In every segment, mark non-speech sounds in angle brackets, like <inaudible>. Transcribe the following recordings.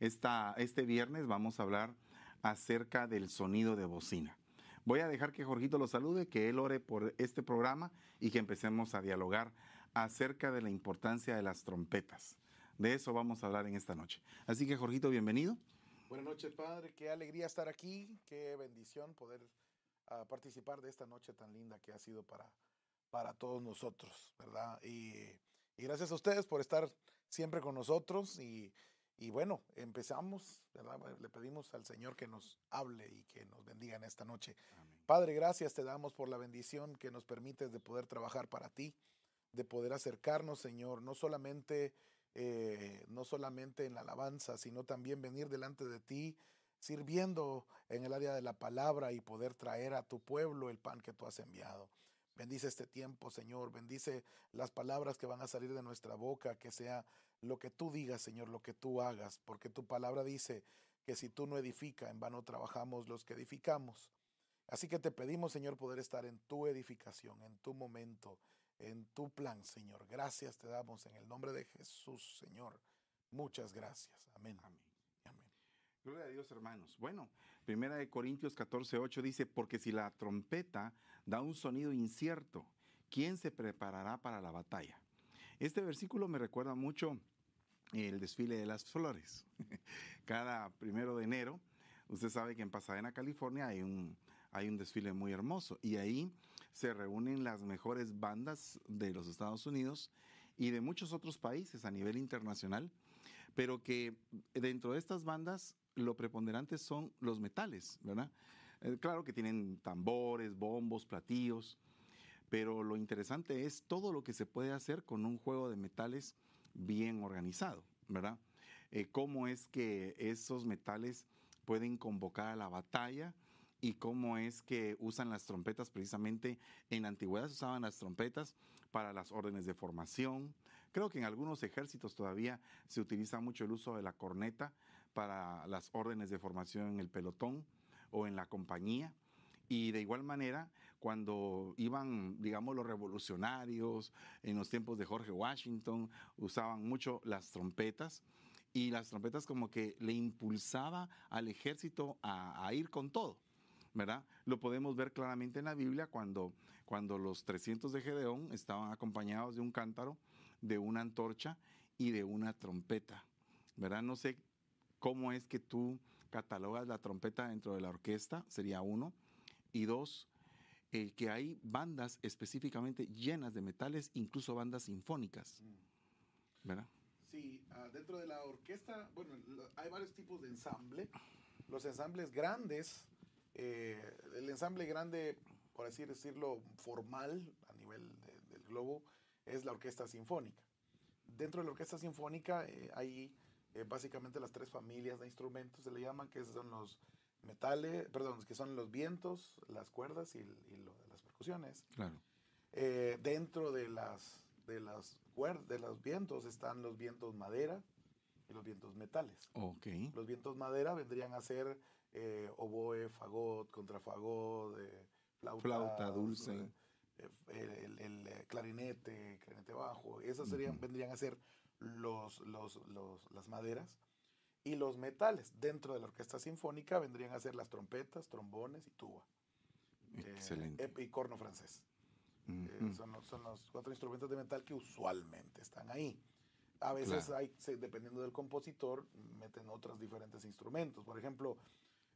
Esta, este viernes vamos a hablar acerca del sonido de bocina. Voy a dejar que Jorgito lo salude, que él ore por este programa y que empecemos a dialogar acerca de la importancia de las trompetas. De eso vamos a hablar en esta noche. Así que Jorgito, bienvenido. Buenas noches, Padre. Qué alegría estar aquí. Qué bendición poder uh, participar de esta noche tan linda que ha sido para, para todos nosotros, ¿verdad? Y, y gracias a ustedes por estar siempre con nosotros y y bueno, empezamos, ¿verdad? Le pedimos al Señor que nos hable y que nos bendiga en esta noche. Padre, gracias te damos por la bendición que nos permites de poder trabajar para ti, de poder acercarnos, Señor, no solamente, eh, no solamente en la alabanza, sino también venir delante de ti, sirviendo en el área de la palabra y poder traer a tu pueblo el pan que tú has enviado. Bendice este tiempo, Señor. Bendice las palabras que van a salir de nuestra boca, que sea lo que tú digas, Señor, lo que tú hagas, porque tu palabra dice que si tú no edificas, en vano trabajamos los que edificamos. Así que te pedimos, Señor, poder estar en tu edificación, en tu momento, en tu plan, Señor. Gracias te damos en el nombre de Jesús, Señor. Muchas gracias. Amén. Amén. Amén. Gloria a Dios, hermanos. Bueno, primera de Corintios 14, 8 dice, porque si la trompeta da un sonido incierto, ¿quién se preparará para la batalla? Este versículo me recuerda mucho el desfile de las flores. <laughs> Cada primero de enero, usted sabe que en Pasadena, California, hay un, hay un desfile muy hermoso y ahí se reúnen las mejores bandas de los Estados Unidos y de muchos otros países a nivel internacional, pero que dentro de estas bandas lo preponderante son los metales, ¿verdad? Eh, claro que tienen tambores, bombos, platillos, pero lo interesante es todo lo que se puede hacer con un juego de metales bien organizado, ¿verdad? Eh, cómo es que esos metales pueden convocar a la batalla y cómo es que usan las trompetas precisamente en la antigüedad se usaban las trompetas para las órdenes de formación. Creo que en algunos ejércitos todavía se utiliza mucho el uso de la corneta para las órdenes de formación en el pelotón o en la compañía. Y de igual manera, cuando iban, digamos, los revolucionarios, en los tiempos de Jorge Washington, usaban mucho las trompetas y las trompetas como que le impulsaba al ejército a, ir con todo. ¿verdad? Lo podemos ver claramente en la Biblia cuando, cuando los 300 de Gedeón estaban acompañados de un cántaro, de una antorcha y de una trompeta, ¿verdad? No sé cómo es que tú catalogas la trompeta dentro de la orquesta, sería uno. Y dos, eh, que hay bandas específicamente llenas de metales, incluso bandas sinfónicas, ¿verdad? Sí, uh, dentro de la orquesta, bueno, hay varios tipos de ensamble. Los ensambles grandes, eh, el ensamble grande, por así decirlo, formal a nivel de, del globo, es la orquesta sinfónica. Dentro de la orquesta sinfónica eh, hay básicamente las tres familias de instrumentos, se le llaman, que son los metales, perdón, que son los vientos, las cuerdas y, y lo de las percusiones. Claro. Eh, dentro de las, de, las de los vientos están los vientos madera y los vientos metales. Okay. Los vientos madera vendrían a ser eh, oboe, fagot, contrafagot, eh, flauta, flauta, dulce. El, el, el, clarinete, clarinete bajo. Esas serían, uh -huh. vendrían a ser los, los, los, las maderas. Y los metales dentro de la orquesta sinfónica vendrían a ser las trompetas, trombones y tuba. Excelente. Eh, y corno francés. Uh -huh. eh, son, los, son, los, cuatro instrumentos de metal que usualmente están ahí. A veces claro. hay, dependiendo del compositor, meten otros diferentes instrumentos. Por ejemplo,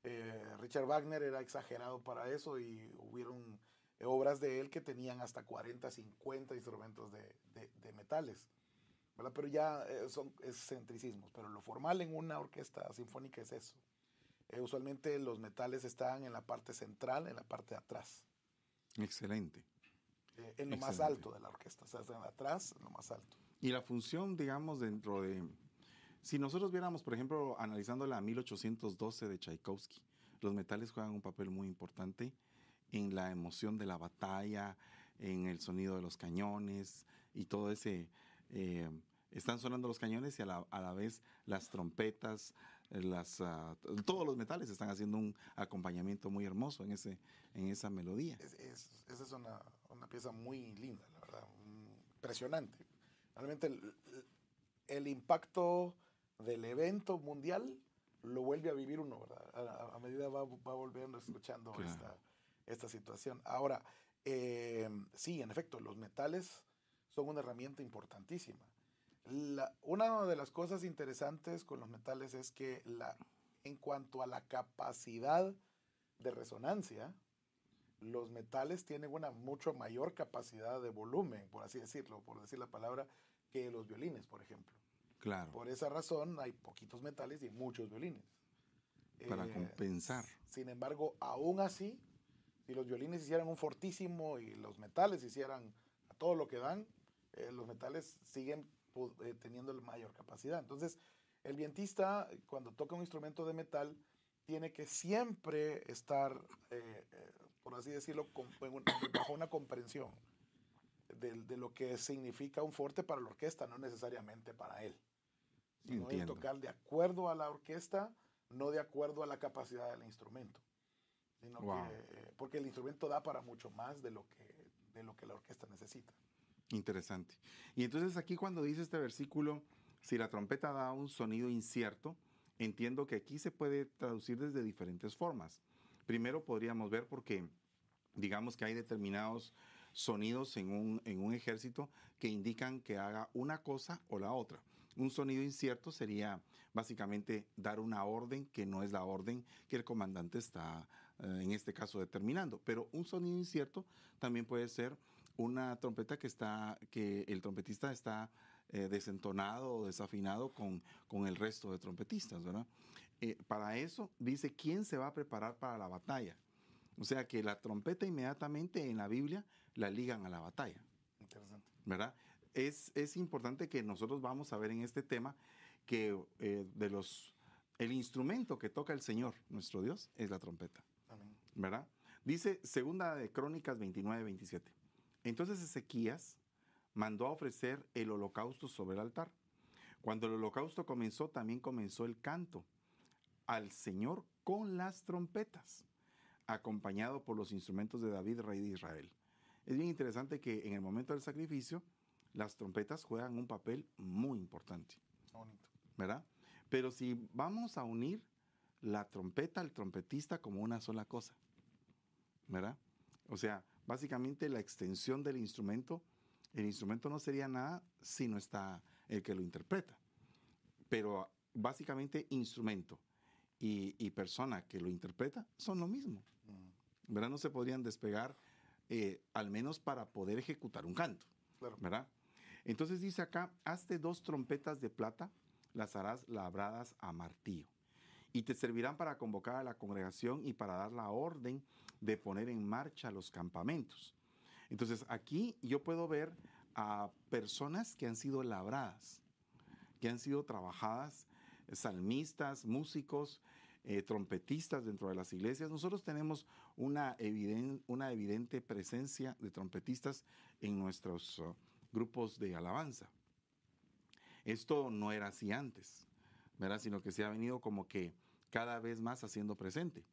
eh, Richard Wagner era exagerado para eso y hubieron obras de él que tenían hasta 40, 50 instrumentos de, de, de metales. ¿Verdad? Pero ya eh, son excentricismos. Pero lo formal en una orquesta sinfónica es eso. Eh, usualmente los metales están en la parte central, en la parte de atrás. Excelente. Eh, en lo Excelente. más alto de la orquesta, o sea, en atrás, en lo más alto. Y la función, digamos, dentro de... Si nosotros viéramos, por ejemplo, analizando la 1812 de Tchaikovsky, los metales juegan un papel muy importante en la emoción de la batalla, en el sonido de los cañones y todo ese... Eh, están sonando los cañones y a la, a la vez las trompetas, las, uh, todos los metales están haciendo un acompañamiento muy hermoso en, ese, en esa melodía. Es, es, esa es una, una, pieza muy linda, la verdad, impresionante. Realmente el, el impacto del evento mundial, lo vuelve a vivir uno, ¿verdad? A, medida va, va volviendo escuchando esta, esta, situación. Ahora, eh, sí, en efecto, los metales son una herramienta importantísima. una de las cosas interesantes con los metales es que la, en cuanto a la capacidad de resonancia, los metales tienen una mucho mayor capacidad de volumen, por así decirlo, por decir la palabra, que los violines, por ejemplo. Claro. Por esa razón hay poquitos metales y muchos violines. Para eh, compensar. Sin embargo, aún así, si los violines hicieran un fortísimo y los metales hicieran a todo lo que dan, eh, los metales siguen eh, teniendo mayor capacidad. Entonces, el vientista, cuando toca un instrumento de metal, tiene que siempre estar, por así decirlo, bajo una comprensión de, lo que significa un forte para la orquesta, no necesariamente para él. Sino tocar de acuerdo a la orquesta, no de acuerdo a la capacidad del instrumento. Sino que, porque el instrumento da para mucho más de lo, que, de lo que la orquesta necesita. Interesante. Y entonces aquí cuando dice este versículo, si la trompeta da un sonido incierto, entiendo que aquí se puede traducir desde diferentes formas. Primero podríamos ver porque digamos que hay determinados sonidos en un, en un ejército que indican que haga una cosa o la otra. Un sonido incierto sería básicamente dar una orden que no es la orden que el comandante está eh, en este caso determinando. Pero un sonido incierto también puede ser una trompeta que está, que el trompetista está eh, desentonado o desafinado con, con, el resto de trompetistas, ¿verdad? Eh, para eso dice quién se va a preparar para la batalla. O sea que la trompeta inmediatamente en la Biblia la ligan a la batalla. Interesante. ¿Verdad? Es, es importante que nosotros vamos a ver en este tema que eh, de los el instrumento que toca el Señor, nuestro Dios, es la trompeta. Amén. ¿Verdad? Dice segunda de Crónicas 29, 27. Entonces Ezequías mandó a ofrecer el holocausto sobre el altar. Cuando el holocausto comenzó, también comenzó el canto al Señor con las trompetas, acompañado por los instrumentos de David, rey de Israel. Es bien interesante que en el momento del sacrificio, las trompetas juegan un papel muy importante. Bonito. ¿Verdad? Pero si vamos a unir la trompeta al trompetista como una sola cosa, ¿verdad? O sea, básicamente la extensión del instrumento, el instrumento no sería nada si no está el que lo interpreta. Pero básicamente instrumento y, persona que lo interpreta son lo mismo. Mm. ¿Verdad? No se podrían despegar eh, al menos para poder ejecutar un canto. ¿Verdad? Entonces dice acá, hazte dos trompetas de plata, las harás labradas a martillo. Y te servirán para convocar a la congregación y para dar la orden de poner en marcha los campamentos. Entonces aquí yo puedo ver a personas que han sido labradas, que han sido trabajadas, salmistas, músicos, eh, trompetistas dentro de las iglesias. Nosotros tenemos una, una evidente presencia de trompetistas en nuestros uh, grupos de alabanza. Esto no era así antes, ¿verdad? Sino que se ha venido como que cada vez más haciendo presente.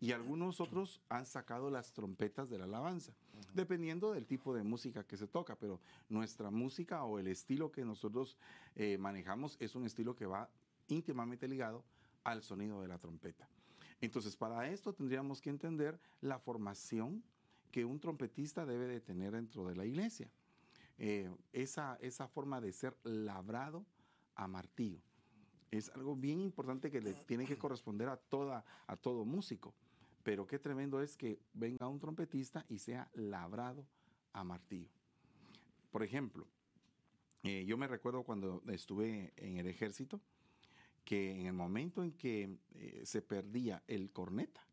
Y algunos otros han sacado las trompetas de la alabanza, dependiendo del tipo de música que se toca, pero nuestra música o el estilo que nosotros eh, manejamos es un estilo que va íntimamente ligado al sonido de la trompeta. Entonces, para esto tendríamos que entender la formación que un trompetista debe de tener dentro de la iglesia. Eh, esa, esa forma de ser labrado a martillo. Es algo bien importante que le tiene que corresponder a, toda, a todo músico. Pero qué tremendo es que venga un trompetista y sea labrado a martillo. Por ejemplo, eh, yo me recuerdo cuando estuve en el ejército, que en el momento en que eh, se perdía el corneta,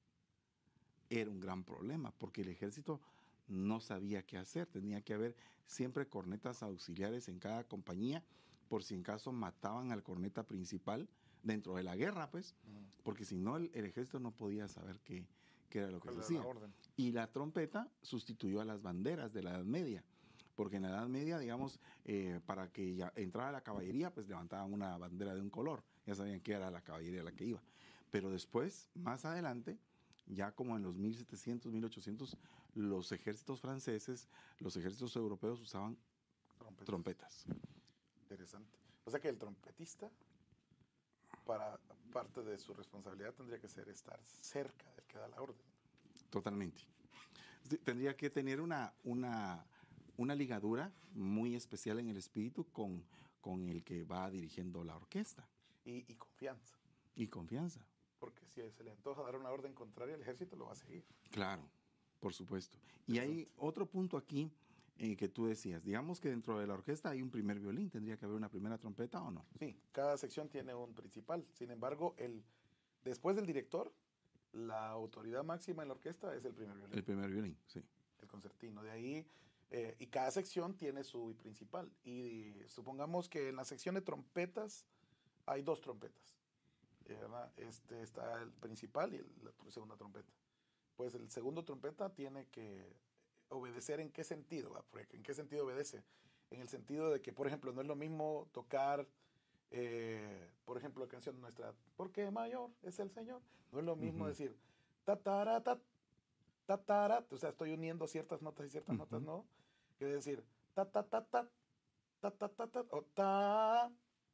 era un gran problema, porque el ejército no sabía qué hacer. Tenía que haber siempre cornetas auxiliares en cada compañía, por si en caso mataban al corneta principal dentro de la guerra, pues, porque si no, el, ejército no podía saber qué, era lo que se hacía. Y la trompeta sustituyó a las banderas de la Edad Media porque en la Edad Media, digamos, eh, para que ya entrara la caballería, pues levantaban una bandera de un color, ya sabían que era la caballería la que iba. Pero después, más adelante, ya como en los 1700, 1800, los ejércitos franceses, los ejércitos europeos usaban trompetas. Interesante. O sea que el trompetista para parte de su responsabilidad tendría que ser estar cerca del que da la orden. Totalmente. Tendría que tener una, una, una ligadura muy especial en el espíritu con, con el que va dirigiendo la orquesta. Y, y confianza. Y confianza. Porque si se le antoja dar una orden contraria, el ejército lo va a seguir. Claro, por supuesto. Y hay otro punto aquí eh, que tú decías. Digamos que dentro de la orquesta hay un primer violín. ¿Tendría que haber una primera trompeta o no? Sí, cada sección tiene un principal. Sin embargo, el, después del director, la autoridad máxima en la orquesta es el primer violín. El primer violín, sí. El concertino. De ahí, eh, y cada sección tiene su principal. Y supongamos que en la sección de trompetas hay dos trompetas. Este está el principal y la segunda trompeta. Pues el segundo trompeta tiene que obedecer en qué sentido, ¿en qué sentido obedece? En el sentido de que, por ejemplo, no es lo mismo tocar, eh, por ejemplo, la canción nuestra, porque mayor es el Señor. No es lo mismo decir, tataratat, tatarat, o sea, estoy uniendo ciertas notas y ciertas notas no, que decir, ta ta ta ta ta ta ta ta o ta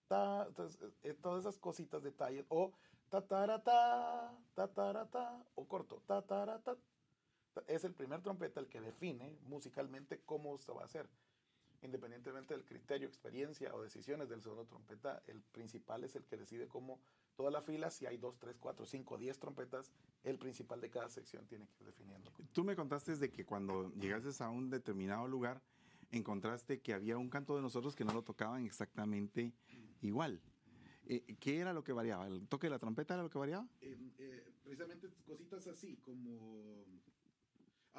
ta, entonces, eh, todas esas cositas, detalles, o ta ta ta ta o corto, ta ta es el primer trompeta el que define musicalmente cómo se va a hacer. Independientemente del criterio, experiencia o decisiones del segundo trompeta, el principal es el que decide cómo toda la fila, si hay dos, tres, cuatro, cinco, diez trompetas, el principal de cada sección tiene que ir definiendo. Tú me contaste de que cuando llegaste a un determinado lugar, encontraste que había un canto de nosotros que no lo tocaban exactamente igual. Eh, ¿Qué era lo que variaba? ¿El toque de la trompeta era lo que variaba? Eh, precisamente cositas así, como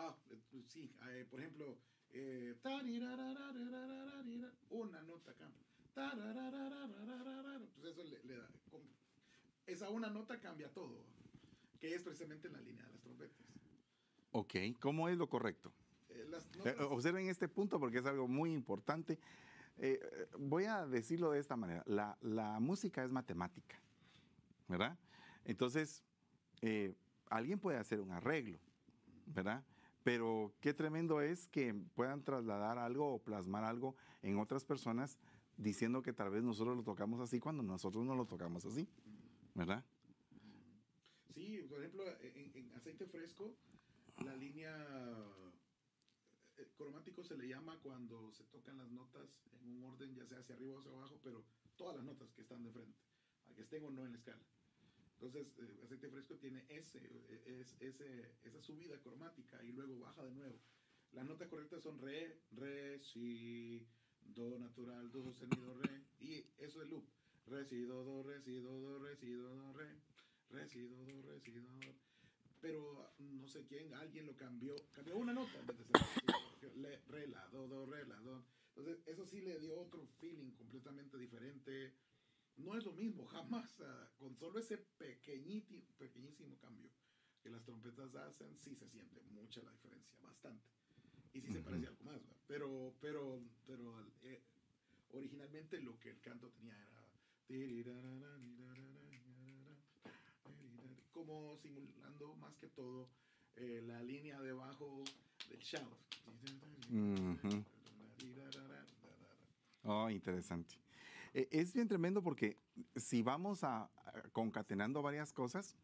Ah, sí, eh, por ejemplo, eh, una nota cambia. Pues eso le, da. Esa una nota cambia todo, que es precisamente en la línea de las trompetas. Ok, ¿cómo es lo correcto? Eh, observen este punto porque es algo muy importante. voy a decirlo de esta manera. La, la música es matemática, ¿verdad? Entonces, alguien puede hacer un arreglo, ¿verdad? Pero qué tremendo es que puedan trasladar algo o plasmar algo en otras personas diciendo que tal vez nosotros lo tocamos así cuando nosotros no lo tocamos así, ¿verdad? Sí, por ejemplo, en, aceite fresco, la línea eh, cromático se le llama cuando se tocan las notas en un orden, ya sea hacia arriba o hacia abajo, pero todas las notas que están de frente, a que estén o no en la escala. Entonces, eh, aceite fresco tiene ese, es, ese, esa subida cromática y luego baja de nuevo. Las notas correctas son re, re, si, do natural, do sostenido, re. Y eso es loop. Re, si, do, do, re, si, do, re, si, do, re. Re, si, do, re, si, do. Pero no sé quién, alguien lo cambió. Cambió una nota ser re, la, do, do, re, la, do. Entonces, eso sí le dio otro feeling completamente diferente no es lo mismo, jamás. con solo ese pequeñísimo cambio que las trompetas hacen, sí se siente mucha la diferencia, bastante. Y sí se parece algo más, pero, pero, pero eh, originalmente lo que el canto tenía era como simulando más que todo eh, la línea debajo del shout. <laughs> Oh, interesante. E, es bien tremendo porque si vamos a, concatenando varias cosas,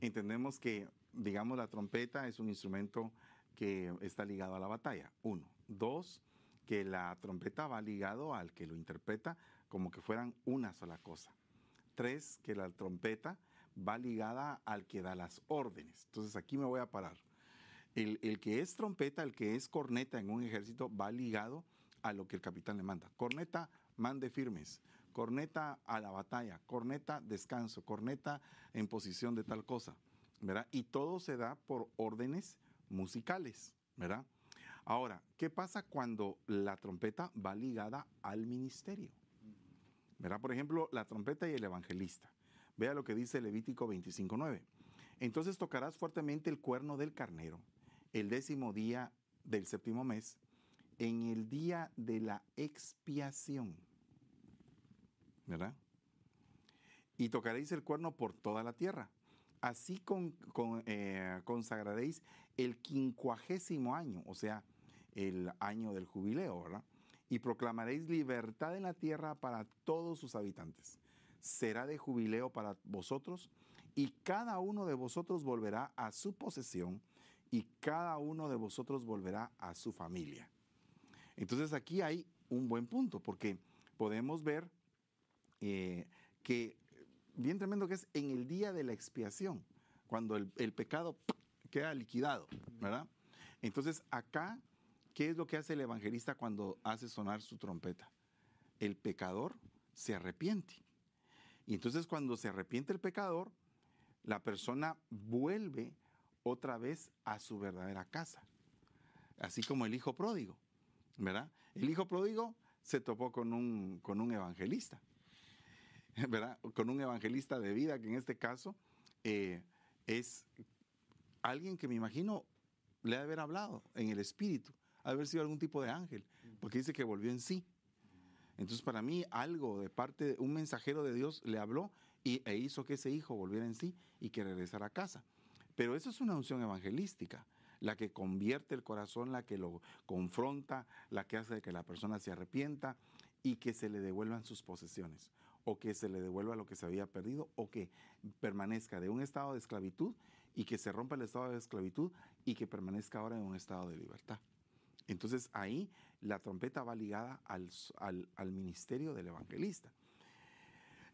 entendemos que, digamos, la trompeta es un instrumento que está ligado a la batalla. Uno. Dos, que la trompeta va ligado al que lo interpreta como que fueran una sola cosa. Tres, que la trompeta va ligada al que da las órdenes. Entonces aquí me voy a parar. El, el, que es trompeta, el que es corneta en un ejército, va ligado a lo que el capitán le manda. Corneta, mande firmes, corneta a la batalla, corneta descanso, corneta en posición de tal cosa, ¿verdad? Y todo se da por órdenes musicales, ¿verdad? Ahora, ¿qué pasa cuando la trompeta va ligada al ministerio? ¿Verdad? Por ejemplo, la trompeta y el evangelista. Vea lo que dice Levítico 25.9. Entonces tocarás fuertemente el cuerno del carnero el décimo día del séptimo mes, en el día de la expiación ¿verdad? Y tocaréis el cuerno por toda la tierra. Así eh, consagraréis el quincuagésimo año, o sea, el año del jubileo, ¿verdad? Y proclamaréis libertad en la tierra para todos sus habitantes. será de jubileo para vosotros, y cada uno de vosotros volverá a su posesión, y cada uno de vosotros volverá a su familia. Entonces aquí hay un buen punto, porque podemos ver eh, que, bien tremendo que es en el día de la expiación, cuando el, el pecado queda liquidado, ¿verdad? Entonces acá, ¿qué es lo que hace el evangelista cuando hace sonar su trompeta? El pecador se arrepiente. Y entonces cuando se arrepiente el pecador, la persona vuelve otra vez a su verdadera casa. Así como el hijo pródigo, ¿verdad? El hijo pródigo se topó con un, con un evangelista, <laughs> ¿verdad? Con un evangelista de vida, que en este caso eh, es alguien que me imagino le ha de haber hablado en el espíritu, ha de haber sido algún tipo de ángel, porque dice que volvió en sí. Entonces, para mí, algo de parte, de un mensajero de Dios le habló y, e hizo que ese hijo volviera en sí y que regresara a casa. Pero eso es una unción evangelística, la que convierte el corazón, la que lo confronta, la que hace que la persona se arrepienta y que se le devuelvan sus posesiones, o que se le devuelva lo que se había perdido, o que permanezca de un estado de esclavitud y que se rompa el estado de esclavitud y que permanezca ahora en un estado de libertad. Entonces ahí la trompeta va ligada al, al, ministerio del evangelista.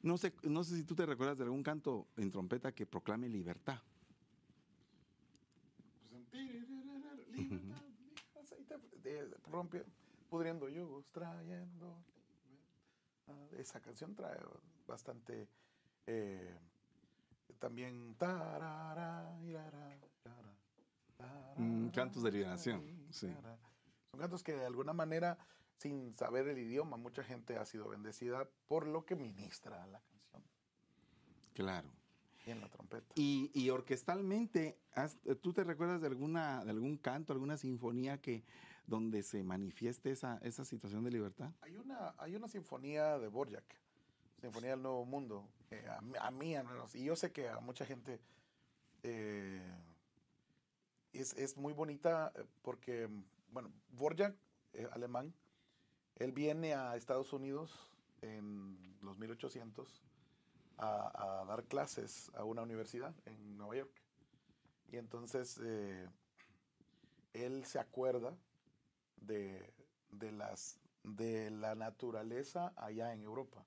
No sé, no sé si tú te recuerdas de algún canto en trompeta que proclame libertad. Rompe, pudriendo yugos, trayendo. Esa canción trae bastante. Eh, también. Mm, cantos de liberación, sí. Son cantos que de alguna manera, sin saber el idioma, mucha gente ha sido bendecida por lo que ministra la canción. Claro. Y en la trompeta. Y, y orquestalmente, ¿tú te recuerdas de, alguna, de algún canto, alguna sinfonía que donde se manifieste esa, esa situación de libertad? Hay una, hay una sinfonía de Borjak, Sinfonía del Nuevo Mundo, a, mí al menos, y yo sé que a mucha gente eh, es, es, muy bonita eh, porque bueno, Borjak, eh, alemán, él viene a Estados Unidos en los 1800 a, dar clases a una universidad en Nueva York. Y entonces eh, él se acuerda de, las, de la naturaleza allá en Europa.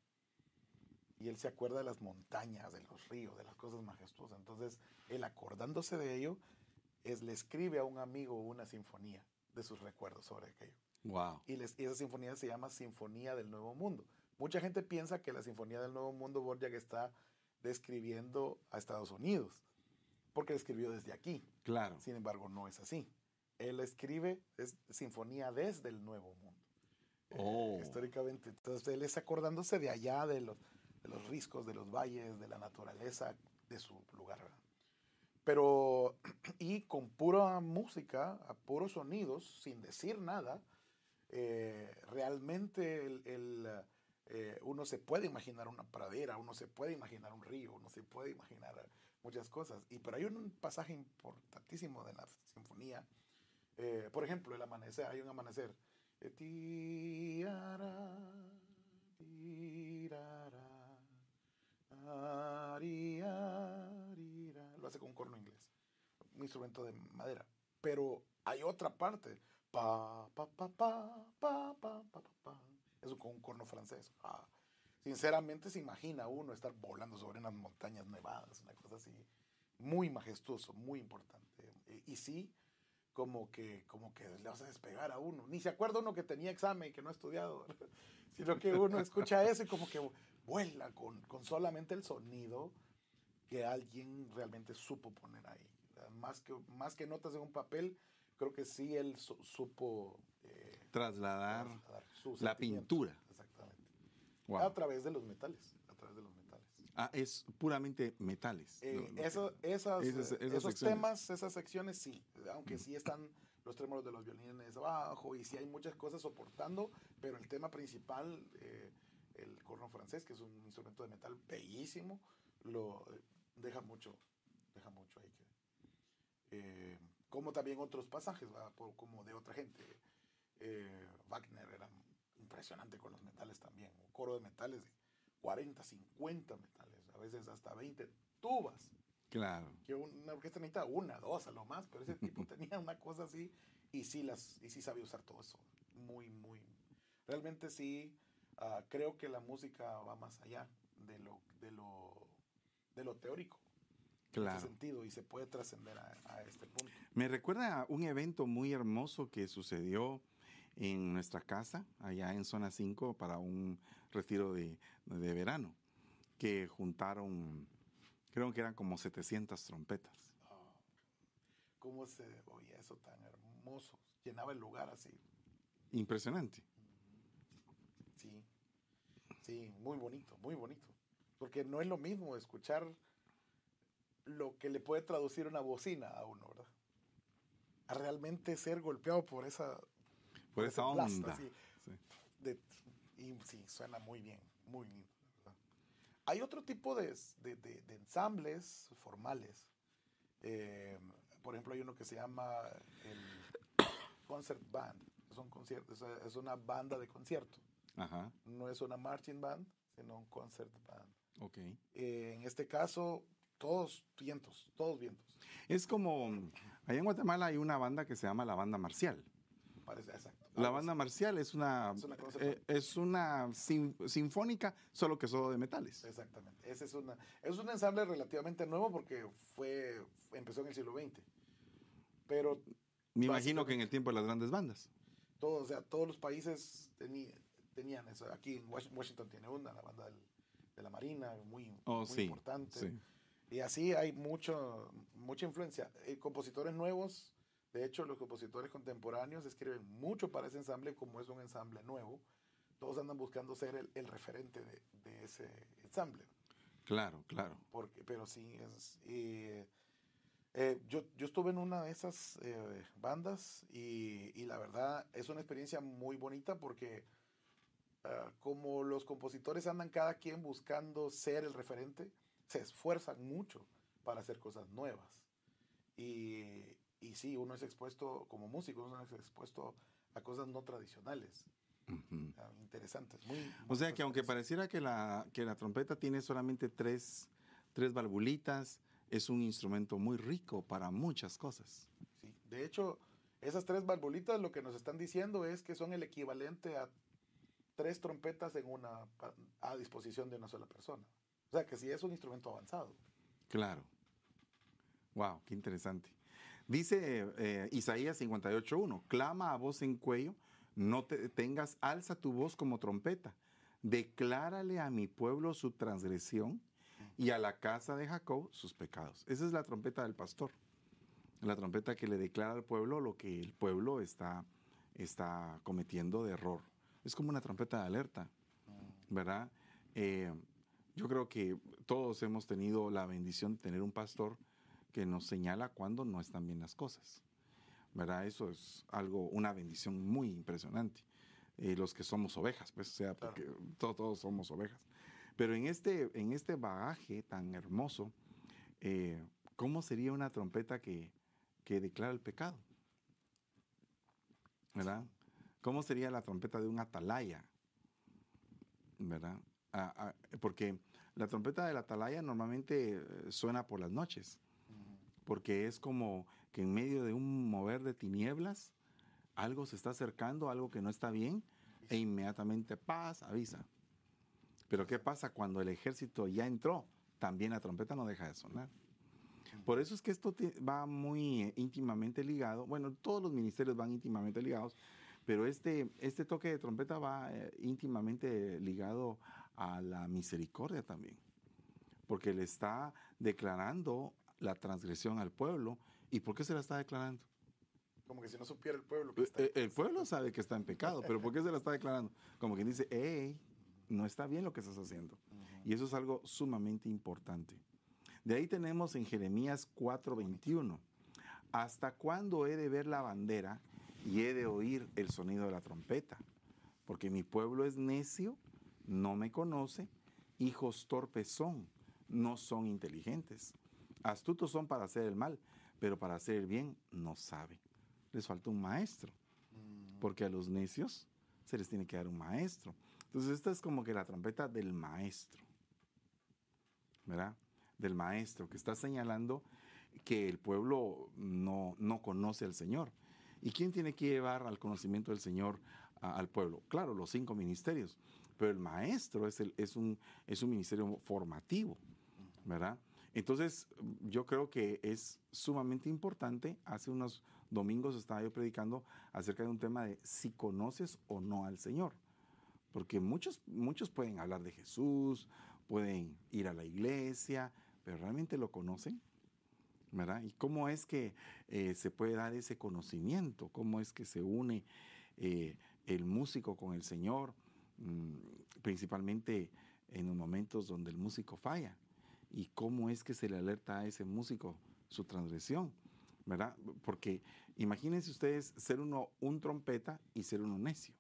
Y él se acuerda de las montañas, de los ríos, de las cosas majestuosas. Entonces, él acordándose de ello, es, le escribe a un amigo una sinfonía de sus recuerdos sobre aquello. Wow. Y, esa sinfonía se llama Sinfonía del Nuevo Mundo. Mucha gente piensa que la Sinfonía del Nuevo Mundo Borjak está describiendo a Estados Unidos, porque escribió desde aquí. Claro. Sin embargo, no es así. Él escribe es Sinfonía desde el Nuevo Mundo. Eh, oh. históricamente. Entonces, él es acordándose de allá, de los, de los riscos, de los valles, de la naturaleza, de su lugar. Pero, <clears throat> y con pura música, a puros sonidos, sin decir nada, eh, realmente el, eh, uno se puede imaginar una pradera, uno se puede imaginar un río, uno se puede imaginar muchas cosas. Y, pero hay un pasaje importantísimo de la sinfonía. Eh, por ejemplo, el amanecer, hay un amanecer. Lo hace con un corno inglés, un instrumento de madera. Pero hay otra parte. Pa, pa, pa, pa, pa, pa, pa eso con un corno francés. Ah, sinceramente se imagina uno estar volando sobre unas montañas nevadas, una cosa así, muy majestuoso, muy importante. Y, sí, como que, como que le hace despegar a uno. Ni se acuerda uno que tenía examen y que no ha estudiado, <laughs> sino que uno escucha eso y como que vuela con, con solamente el sonido que alguien realmente supo poner ahí. Más que, más que notas en un papel, creo que sí él supo eh, trasladar, la pintura. Exactamente. A través de los metales. A través de los metales. Ah, es puramente metales. Eh, eso, esas, esos temas, esas secciones, sí. Aunque sí están los trémolos de los violines abajo y sí hay muchas cosas soportando, pero el tema principal, eh, el corno francés, que es un instrumento de metal bellísimo, lo, deja mucho, deja mucho ahí que... Eh, como también otros pasajes, como de otra gente. Eh, Wagner era impresionante con los metales también, un coro de metales 40, 50 metales, a veces hasta 20 tubas. Claro. Que una orquesta necesita una, dos a lo más, pero ese tipo <laughs> tenía una cosa así y sí, las, y sí sabía usar todo eso. Muy, muy. Realmente sí, ah, creo que la música va más allá de lo, de lo, de lo teórico. En Claro. ese sentido y se puede trascender a, a este punto. Me recuerda a un evento muy hermoso que sucedió en nuestra casa, allá en Zona 5, para un retiro de, de verano, que juntaron, creo que eran como 700 trompetas. Ah, ¿Cómo se oía eso tan hermoso? Llenaba el lugar así. Impresionante. Sí, sí, muy bonito, muy bonito. Porque no es lo mismo escuchar lo que le puede traducir una bocina a uno, ¿verdad? A realmente ser golpeado por esa... Por esa onda. así, Sí. de- y sí, suena muy bien, muy lindo. Hay otro tipo de, de- de- ensambles formales. Eh, por ejemplo, hay uno que se llama el concert band. Es, un concierto, es una banda de concierto. Ajá, No es una marching band, sino un concert band. ok. Eh, en este caso, todos vientos, todos vientos. Es como, allá en Guatemala hay una banda que se llama la Banda Marcial. Parece exacto. La banda marcial es una, Es una eh, es una sin- sinfónica, solo que solo de metales. Exactamente. Ese es, una, es un ensamble relativamente nuevo porque fue, empezó en el siglo XX. Pero Me imagino que en el tiempo de las grandes bandas. todos, o sea, todos los países tenían eso. Aquí en Wash- Washington tiene una, la banda del- de la Marina, muy, Oh, muy sí, importante. sí. Y así hay mucho, mucha influencia. Eh, compositores nuevos, de hecho, los compositores contemporáneos escriben mucho para ese ensamble, como es un ensamble nuevo. Todos andan buscando ser el, el referente de, de ese ensamble. Claro, claro. Porque, pero sí, es, eh, yo, yo estuve en una de esas eh, bandas y, y la verdad es una experiencia muy bonita porque ah, como los compositores andan cada quien buscando ser el referente, se esfuerzan mucho para hacer cosas nuevas. Y, y sí, uno es expuesto, como músico, uno es expuesto a cosas no tradicionales, ah, interesantes. Muy, O sea que aunque pareciera que la, que la trompeta tiene solamente tres, tres valvulitas, es un instrumento muy rico para muchas cosas. Sí, De hecho, esas tres valvulitas lo que nos están diciendo es que son el equivalente a tres trompetas en una, a disposición de una sola persona. O sea que sí es un instrumento avanzado. Claro. Wow, qué interesante. Dice eh, Isaías 58.1, clama a voz en cuello, no te detengas, alza tu voz como trompeta, declárale a mi pueblo su transgresión y a la casa de Jacob sus pecados. Esa es la trompeta del pastor, la trompeta que le declara al pueblo lo que el pueblo está, está cometiendo de error. Es como una trompeta de alerta. ¿verdad? Eh, yo creo que todos hemos tenido la bendición de tener un pastor que nos señala cuando no están bien las cosas, ¿verdad? Eso es algo, una bendición muy impresionante. Eh, los que somos ovejas, pues, o sea, porque to- todos somos ovejas. Pero en este, en este bagaje tan hermoso, eh, ¿cómo sería una trompeta que, que declara el pecado? ¿Verdad? ¿Cómo sería la trompeta de un atalaya? ¿verdad? Ah, ah, porque la trompeta del atalaya normalmente eh, suena por las noches, porque es como que en medio de un mover de tinieblas, algo se está acercando, algo que no está bien, e inmediatamente paz, avisa. Pero ¿qué pasa cuando el ejército ya entró? También la trompeta no deja de sonar. Por eso es que esto va muy eh, íntimamente ligado, bueno, todos los ministerios van íntimamente ligados, pero este, este toque de trompeta va eh, íntimamente ligado a la misericordia también, porque le está declarando la transgresión al pueblo. ¿Y por qué se la está declarando? Como que si no supiera el pueblo. que Eh, está- eh, El pueblo sabe que está en pecado, pero ¿por qué se la está declarando? Como quien dice, hey, no está bien lo que estás haciendo. Y eso es algo sumamente importante. De ahí tenemos en Jeremías 4:21. ¿Hasta cuándo he de ver la bandera y he de oír el sonido de la trompeta? Porque mi pueblo es necio, no me conoce, hijos torpes son, no son inteligentes. Astutos son para hacer el mal, pero para hacer el bien no saben. Les falta un maestro Mm, porque a los necios se les tiene que dar un maestro. Entonces esta es como que la trompeta del maestro, ¿verdad? Del maestro que está señalando que el pueblo no, no conoce al Señor. ¿Y quién tiene que llevar al conocimiento del Señor al pueblo? Claro, los cinco ministerios, pero el maestro es, el, es, un, es un ministerio formativo, ¿verdad? Entonces, yo creo que es sumamente importante. Hace unos domingos estaba yo predicando acerca de un tema de si conoces o no al Señor. Porque muchos, muchos pueden hablar de Jesús, pueden ir a la iglesia, pero ¿realmente lo conocen? ¿verdad? ¿Y cómo es que eh, se puede dar ese conocimiento? ¿Cómo es que se une eh, el músico con el Señor? Mm, principalmente en los momentos donde el músico falla. ¿Y cómo es que se le alerta a ese músico su transgresión? ¿Verdad? Porque imagínense ustedes ser uno un trompeta y ser uno necio.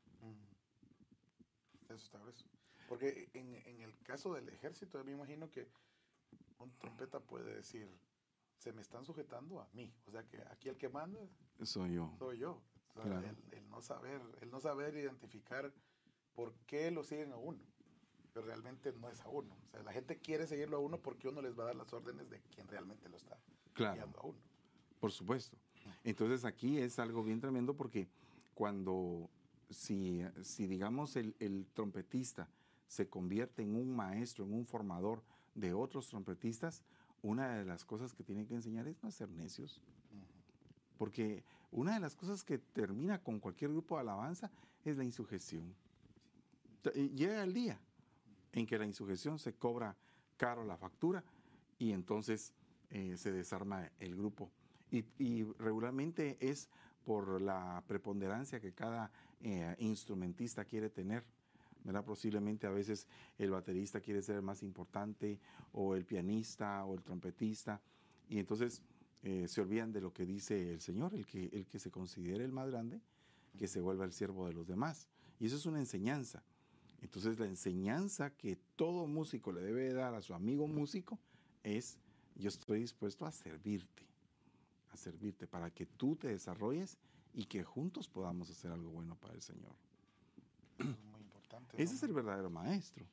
Eso está grueso. Porque en, en el caso del ejército, me imagino que un trompeta puede decir, se me están sujetando a mí. O sea que aquí el que manda soy yo. Soy yo. el, no saber, el no saber identificar por qué lo siguen a uno. Pero realmente no es a uno. O sea, la gente quiere seguirlo a uno porque uno les va a dar las órdenes de quien realmente lo está guiando a uno. Por supuesto. Entonces aquí es algo bien tremendo porque cuando, si, si digamos el, el trompetista se convierte en un maestro, en un formador de otros trompetistas, una de las cosas que tienen que enseñar es no ser necios. Porque una de las cosas que termina con cualquier grupo de alabanza es la insujeción. Llega el día en que la insujeción se cobra caro la factura y entonces eh, se desarma el grupo. Y, regularmente es por la preponderancia que cada eh, instrumentista quiere tener. Posiblemente a veces el baterista quiere ser el más importante, o el pianista, o el trompetista, y entonces eh, se olvidan de lo que dice el Señor, el que, el que se considere el más grande, que se vuelva el siervo de los demás. Y eso es una enseñanza. Entonces la enseñanza que todo músico le debe dar a su amigo músico es, yo estoy dispuesto a servirte, a servirte para que tú te desarrolles y que juntos podamos hacer algo bueno para el Señor. Ese es el verdadero maestro.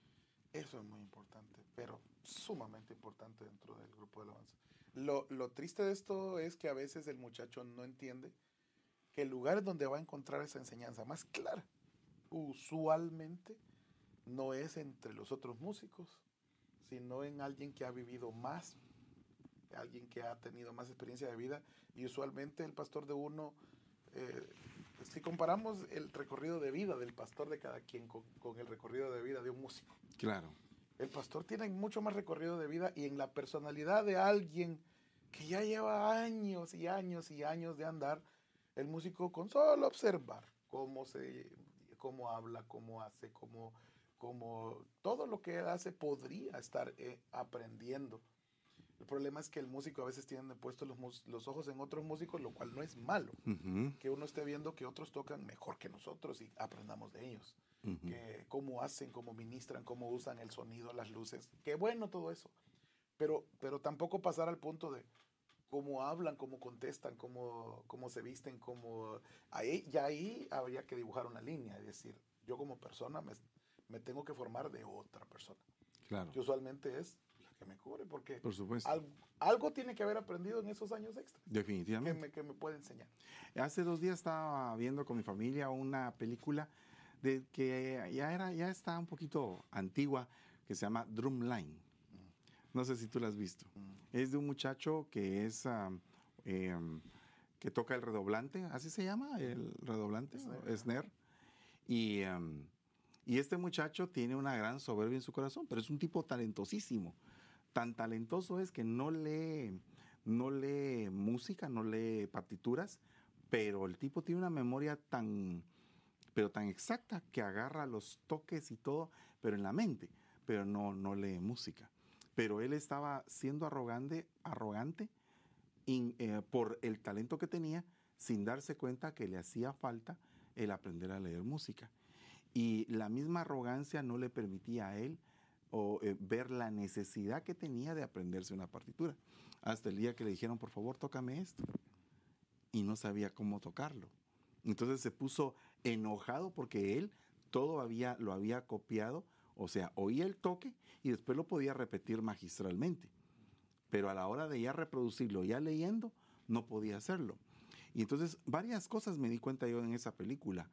Eso es muy importante, pero sumamente importante dentro del grupo de alabanza. Lo, lo triste de esto es que a veces el muchacho no entiende que el lugar donde va a encontrar esa enseñanza más clara, usualmente, no es entre los otros músicos, sino en alguien que ha vivido más, alguien que ha tenido más experiencia de vida. Y usualmente el pastor de uno eh, si comparamos el recorrido de vida del pastor de cada quien con, el recorrido de vida de un músico. Claro. El pastor tiene mucho más recorrido de vida y en la personalidad de alguien que ya lleva años y años y años de andar, el músico con solo observar cómo se cómo habla, cómo hace, cómo, cómo todo lo que él hace podría estar eh, aprendiendo el problema es que el músico a veces tiene puestos los, los ojos en otros músicos, lo cual no es malo. Que uno esté viendo que otros tocan mejor que nosotros y aprendamos de ellos. que cómo hacen, cómo ministran, cómo usan el sonido, las luces. Qué bueno todo eso. Pero, pero tampoco pasar al punto de cómo hablan, cómo contestan, cómo, cómo se visten, cómo... Ahí, ya ahí habría que dibujar una línea. Es decir, yo como persona me, me tengo que formar de otra persona. Claro. Que usualmente es que me cubre, porque Por supuesto. Algo, tiene que haber aprendido en esos años extra. Definitivamente. Que me, puede enseñar. Hace dos días estaba viendo con mi familia una película de que ya, era, ya está un poquito antigua, que se llama Drumline. Mm. No sé si tú la has visto. Mm. Es de un muchacho que es... Em, que toca el redoblante, así se llama, el redoblante, Snare. Y, em, y este muchacho tiene una gran soberbia en su corazón, pero es un tipo talentosísimo tan talentoso es que no lee, no música, no lee partituras, pero el tipo tiene una memoria tan, pero tan exacta que agarra los toques y todo, pero en la mente, pero no, no lee música. Pero él estaba siendo arrogante, arrogante eh, por el talento que tenía, sin darse cuenta que le hacía falta el aprender a leer música. Y la misma arrogancia no le permitía a él eh, ver la necesidad que tenía de aprenderse una partitura. Hasta el día que le dijeron, por favor, tócame esto. Y no sabía cómo tocarlo. Entonces se puso enojado porque él todo había, lo había copiado, o sea, oía el toque y después lo podía repetir magistralmente. Pero a la hora de ya reproducirlo, ya leyendo, no podía hacerlo. Y entonces varias cosas me di cuenta yo en esa película.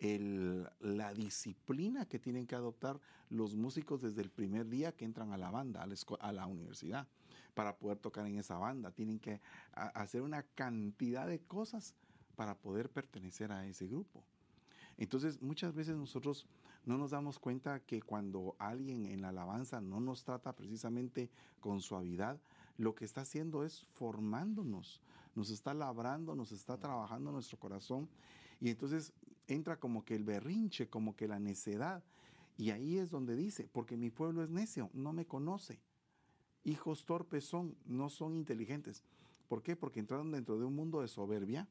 La disciplina que tienen que adoptar los músicos desde el primer día que entran a la banda, a la, universidad, para poder tocar en esa banda. Tienen que hacer una cantidad de cosas para poder pertenecer a ese grupo. Entonces, muchas veces nosotros no nos damos cuenta que cuando alguien en la alabanza no nos trata precisamente con suavidad, lo que está haciendo es formándonos, nos está labrando, nos está trabajando nuestro corazón. Y entonces entra como que el berrinche, como que la necedad. Y ahí es donde dice, porque mi pueblo es necio, no me conoce. Hijos torpes son, no son inteligentes. ¿Por qué? Porque entraron dentro de un mundo de soberbia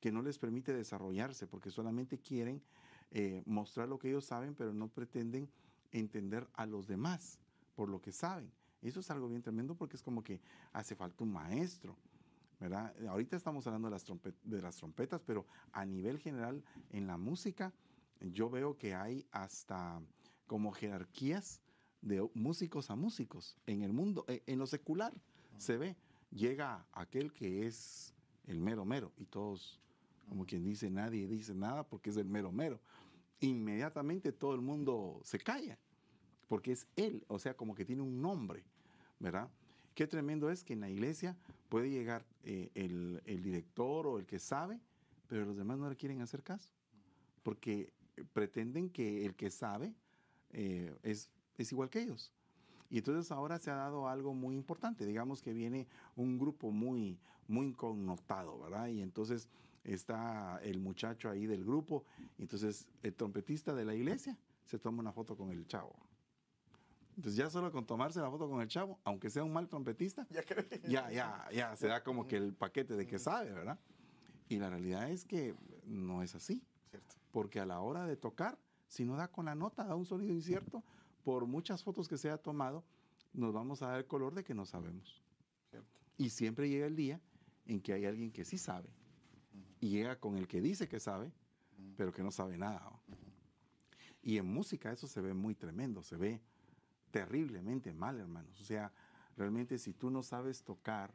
que no les permite desarrollarse, porque solamente quieren eh, mostrar lo que ellos saben, pero no pretenden entender a los demás por lo que saben. Eso es algo bien tremendo porque es como que hace falta un maestro. ¿Verdad? Ahorita estamos hablando de las, de las trompetas, pero a nivel general en la música yo veo que hay hasta como jerarquías de músicos a músicos en el mundo, e, en lo secular se ve. Llega aquel que es el mero mero y todos, como quien dice, nadie dice nada porque es el mero mero. Inmediatamente todo el mundo se calla porque es él, o sea, como que tiene un nombre, ¿verdad? Qué tremendo es que en la iglesia puede llegar eh, el, director o el que sabe, pero los demás no le quieren hacer caso, porque pretenden que el que sabe eh, es, es igual que ellos. Y entonces ahora se ha dado algo muy importante, digamos que viene un grupo muy, muy connotado, ¿verdad? Y entonces está el muchacho ahí del grupo, entonces el trompetista de la iglesia se toma una foto con el chavo. Entonces ya solo con tomarse la foto con el chavo, aunque sea un mal trompetista, ya, ya, ya, se da como que el paquete de que sabe, ¿verdad? Y la realidad es que no es así. Porque a la hora de tocar, si no da con la nota, da un sonido incierto, por muchas fotos que se haya tomado, nos vamos a dar el color de que no sabemos. Y siempre llega el día en que hay alguien que sí sabe. Y llega con el que dice que sabe, pero que no sabe nada. Y en música eso se ve muy tremendo, se ve terriblemente mal, hermanos. O sea, realmente si tú no sabes tocar,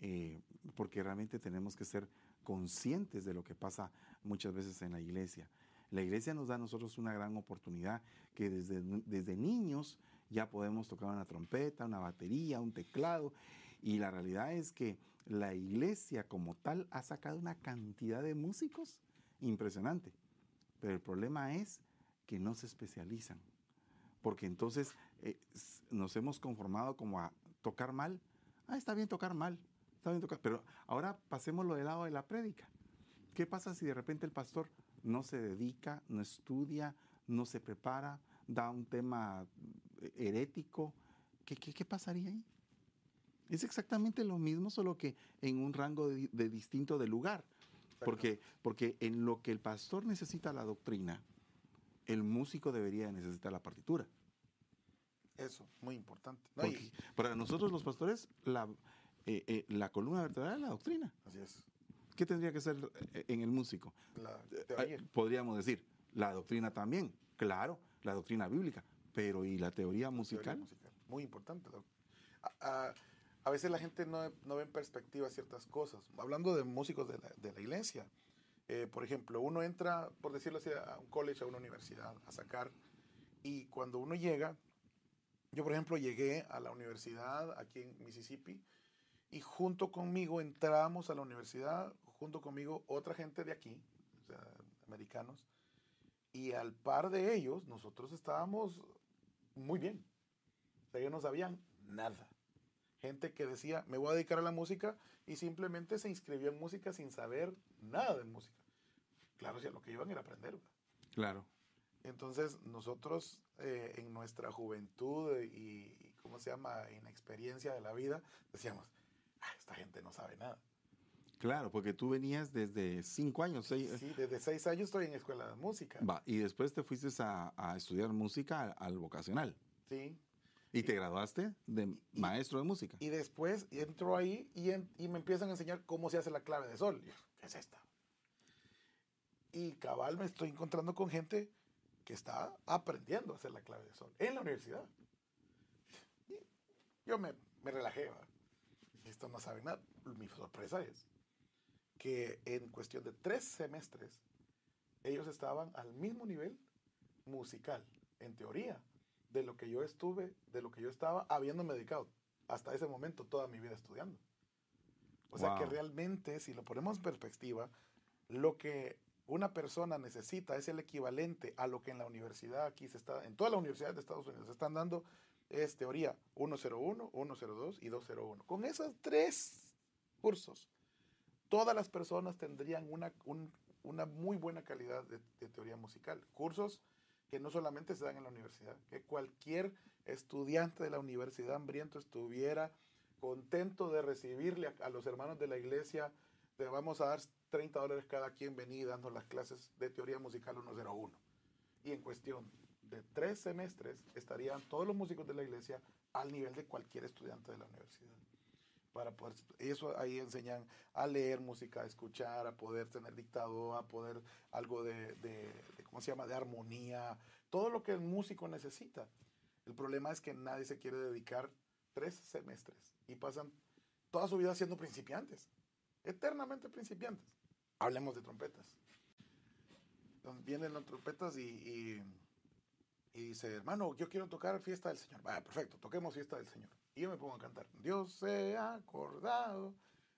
eh, porque realmente tenemos que ser conscientes de lo que pasa muchas veces en la iglesia. La iglesia nos da a nosotros una gran oportunidad que desde, desde niños ya podemos tocar una trompeta, una batería, un teclado. Y la realidad es que la iglesia como tal ha sacado una cantidad de músicos impresionante. Pero el problema es que no se especializan porque entonces eh, nos hemos conformado como a tocar mal. Ah, está bien tocar mal, está bien tocar, pero ahora pasémoslo del lado de la prédica. ¿Qué pasa si de repente el pastor no se dedica, no estudia, no se prepara, da un tema eh, herético? ¿Qué, qué, pasaría ahí? Es exactamente lo mismo, solo que en un rango de, de distinto de lugar. Porque, porque en lo que el pastor necesita la doctrina, el músico debería necesitar la partitura. Eso, muy importante. para nosotros los pastores, la, eh, eh, la columna vertebral es la doctrina. Así es. ¿Qué tendría que ser eh, en el músico? La teoría. Podríamos decir, la doctrina también, claro, la doctrina bíblica, pero ¿y la teoría musical? Muy importante. A, a, veces la gente no, no, ve en perspectiva ciertas cosas. Hablando de músicos de la, de la iglesia, por ejemplo, uno entra, por decirlo así, a un college, a una universidad, a sacar, y cuando uno llega, yo, por ejemplo, llegué a la universidad aquí en Mississippi y junto conmigo entramos a la universidad, junto conmigo otra gente de aquí, o sea, americanos, y al par de ellos nosotros estábamos muy bien. ellos no sabían nada. Gente que decía, me voy a dedicar a la música y simplemente se inscribió en música sin saber nada de música. Claro, si lo que iban era aprender. Claro. Entonces nosotros eh, en nuestra juventud y, ¿cómo se llama?, inexperiencia de la vida, decíamos, ah, esta gente no sabe nada. Claro, porque tú venías desde cinco años. Seis, sí, desde seis años estoy en escuela de música. Va, y después te fuiste a, estudiar música al, vocacional. Sí. ¿Y te graduaste de maestro de música? Y después entro ahí y, y, me empiezan a enseñar cómo se hace la clave de sol. ¿Qué es esta? Y cabal me estoy encontrando con gente que está aprendiendo a hacer la clave de sol en la universidad. Y yo me, me relajé, ¿va? esto no sabe nada. Mi sorpresa es que en cuestión de tres semestres, ellos estaban al mismo nivel musical, en teoría, de lo que yo estuve, de lo que yo estaba habiéndome dedicado hasta ese momento toda mi vida estudiando. O sea que Wow. realmente, si lo ponemos en perspectiva, lo que una persona necesita es el equivalente a lo que en la universidad aquí se está, en toda la universidad de Estados Unidos se están dando, es teoría 101, 102 y 201. Con esos tres cursos, todas las personas tendrían una, un- una muy buena calidad de, teoría musical. Cursos que no solamente se dan en la universidad, que cualquier estudiante de la universidad hambriento estuviera contento de recibirle a los hermanos de la iglesia, le vamos a dar 30 dólares cada quien venir dando las clases de teoría musical 101. Y en cuestión de tres semestres estarían todos los músicos de la iglesia al nivel de cualquier estudiante de la universidad. Para poder, eso ahí enseñan a leer música, a escuchar, a poder tener dictado, a poder algo de, de- de, ¿cómo se llama?, de armonía, todo lo que el músico necesita. El problema es que nadie se quiere dedicar tres semestres y pasan toda su vida siendo principiantes, eternamente principiantes. Hablemos de trompetas. Entonces vienen las trompetas y, y, y dice, hermano, yo quiero tocar fiesta del Señor. Vaya, perfecto, toquemos fiesta del Señor. Y yo me pongo a cantar. Dios se ha acordado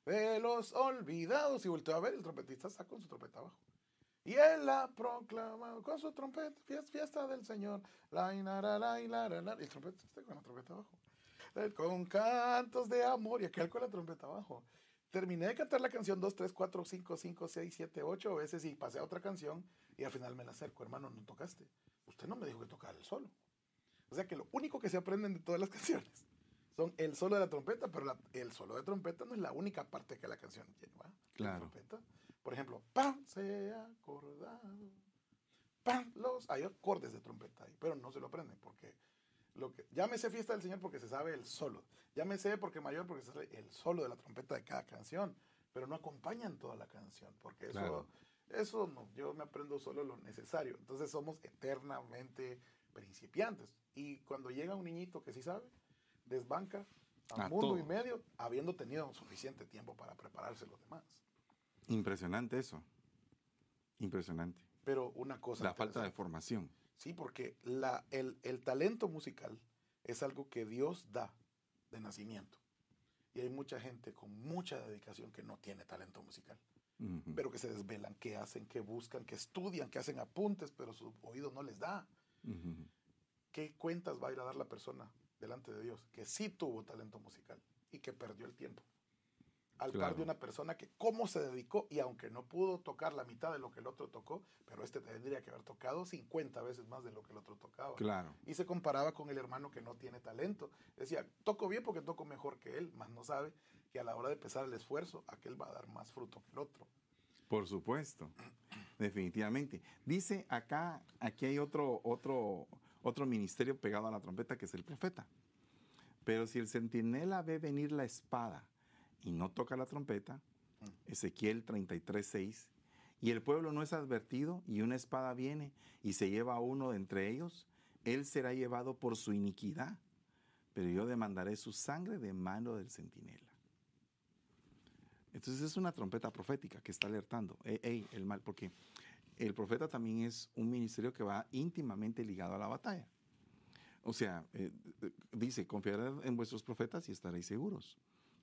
de los olvidados. Y volteo a ver, el trompetista está con su trompeta abajo. Y él la proclama con su trompeta, fies- fiesta del Señor. La, ina, ra, la, ina, ra, la. El trompetista está con la trompeta abajo. Con cantos de amor. Y aquel con la trompeta abajo. Terminé de cantar la canción 2, 3, 4, 5, 5, 6, 7, 8 veces y pasé a otra canción y al final me la acerco, hermano, no tocaste. Usted no me dijo que tocara el solo. O sea que lo único que se aprenden de todas las <laughs> canciones son el solo de la trompeta, pero la- el solo de trompeta no es la única parte que la canción lleva. La Claro. trompeta. Por ejemplo, pam, se ha acordado. Pam, los. Hay acordes de trompeta ahí, pero no se lo aprenden porque. Lo que, sé fiesta del Señor porque se sabe el solo. Sé porque mayor porque se sabe el solo de la trompeta de cada canción. Pero no acompañan toda la canción porque eso, Claro. eso no. Yo me aprendo solo lo necesario. Entonces somos eternamente principiantes. Y cuando llega un niñito que sí sabe, desbanca a A mundo y todo. medio habiendo tenido suficiente tiempo para prepararse los demás. Impresionante eso. Impresionante. Pero una cosa. La falta de formación. Sí, porque la, el, el talento musical es algo que Dios da de nacimiento. Y hay mucha gente con mucha dedicación que no tiene talento musical, pero que se desvelan, que hacen, que buscan, que estudian, que hacen apuntes, pero su oído no les da. ¿Qué cuentas va a ir a dar la persona delante de Dios que sí tuvo talento musical y que perdió el tiempo? Al par Claro. de una persona que cómo se dedicó y aunque no pudo tocar la mitad de lo que el otro tocó, pero este tendría que haber tocado 50 veces más de lo que el otro tocaba. Claro. Y se comparaba con el hermano que no tiene talento. Decía, toco bien porque toco mejor que él, más no sabe que a la hora de pesar el esfuerzo, aquel va a dar más fruto que el otro. Por supuesto. <clears throat> Definitivamente. Dice acá, aquí hay otro, otro, otro ministerio pegado a la trompeta que es el profeta. Pero si el centinela ve venir la espada y no toca la trompeta, Ezequiel 33:6, y el pueblo no es advertido y una espada viene y se lleva a uno de entre ellos, él será llevado por su iniquidad, pero yo demandaré su sangre de mano del centinela. Entonces es una trompeta profética que está alertando, ey, ey, el mal, porque el profeta también es un ministerio que va íntimamente ligado a la batalla. O sea, eh, eh, dice, confiad en vuestros profetas y estaréis seguros.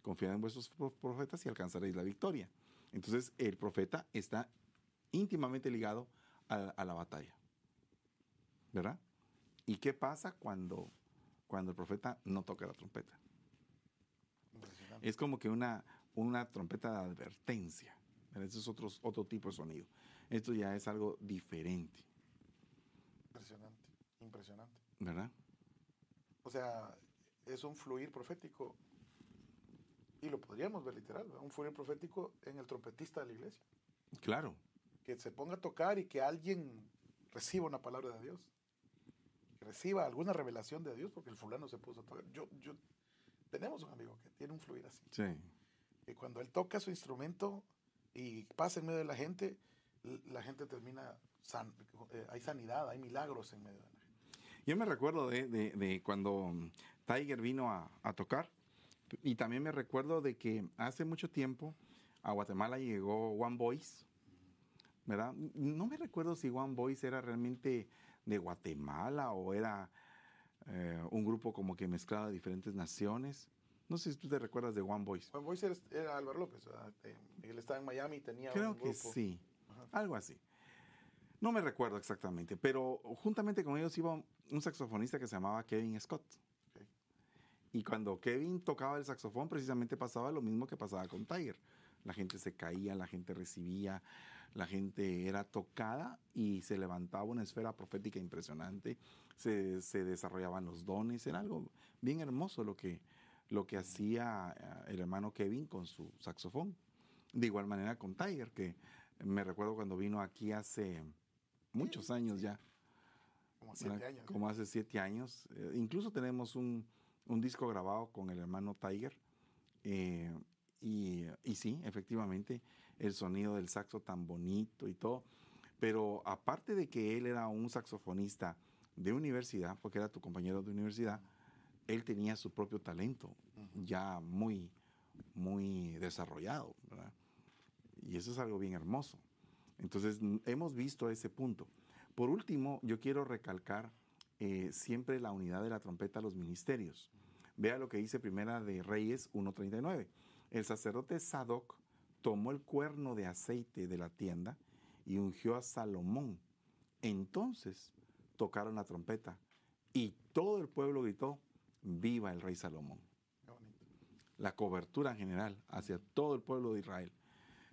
Confiad en vuestros pro- profetas y alcanzaréis la victoria. Entonces el profeta está íntimamente ligado a, a la batalla. ¿Verdad? ¿Y qué pasa cuando, cuando el profeta no toca la trompeta? Es como que una, una trompeta de advertencia. Ese es otro, otro tipo de sonido. Esto ya es algo diferente, Impresionante, impresionante. ¿verdad? O sea, es un fluir profético. Y lo podríamos ver literal, ¿verdad? un fluir profético en el trompetista de la iglesia. Claro, Que se ponga a tocar y que alguien reciba una palabra de Dios. Que reciba alguna revelación de Dios porque el fulano se puso a tocar. Yo, yo, tenemos un amigo que tiene un fluir así. sí, Que cuando él toca su instrumento y pasa en medio de la gente, la gente termina, san- eh, hay sanidad, hay milagros en medio de la Yo me recuerdo de, de- de cuando Tiger vino a, a tocar y también me recuerdo de que hace mucho tiempo a Guatemala llegó One Voice, ¿verdad? No me recuerdo si One Voice era realmente de Guatemala o era eh, un grupo como que mezclaba diferentes naciones. No sé si tú te recuerdas de One Voice. Juan Boyce era, era Álvaro López, ¿verdad? Eh, él estaba en Miami y tenía Creo un que sí, Ajá. algo así. No me recuerdo exactamente, pero juntamente con ellos iba un saxofonista que se llamaba Kevin Scott. Y cuando Kevin tocaba el saxofón, precisamente pasaba lo mismo que pasaba con Tiger. La gente se caía, la gente recibía, la gente era tocada y se levantaba una esfera profética impresionante, se, se desarrollaban los dones, era algo bien hermoso lo que, lo que hacía eh, el hermano Kevin con su saxofón. De igual manera con Tiger, que me recuerdo cuando vino aquí hace muchos años ya, Como siete ¿verdad? años. como hace siete años. Eh, incluso tenemos un, un disco grabado con el hermano Tiger. eh, y, y sí, efectivamente, el sonido del saxo tan bonito y todo. Pero aparte de que él era un saxofonista de universidad, porque era tu compañero de universidad, él tenía su propio talento ya muy, muy desarrollado. ¿verdad? Y eso es algo bien hermoso. Entonces, hemos visto ese punto. Por último, yo quiero recalcar eh, siempre la unidad de la trompeta a los ministerios. Vea lo que dice Primera de Reyes 1.39. El sacerdote Sadoc tomó el cuerno de aceite de la tienda y ungió a Salomón. Entonces tocaron la trompeta y todo el pueblo gritó, viva el rey Salomón la cobertura general hacia todo el pueblo de Israel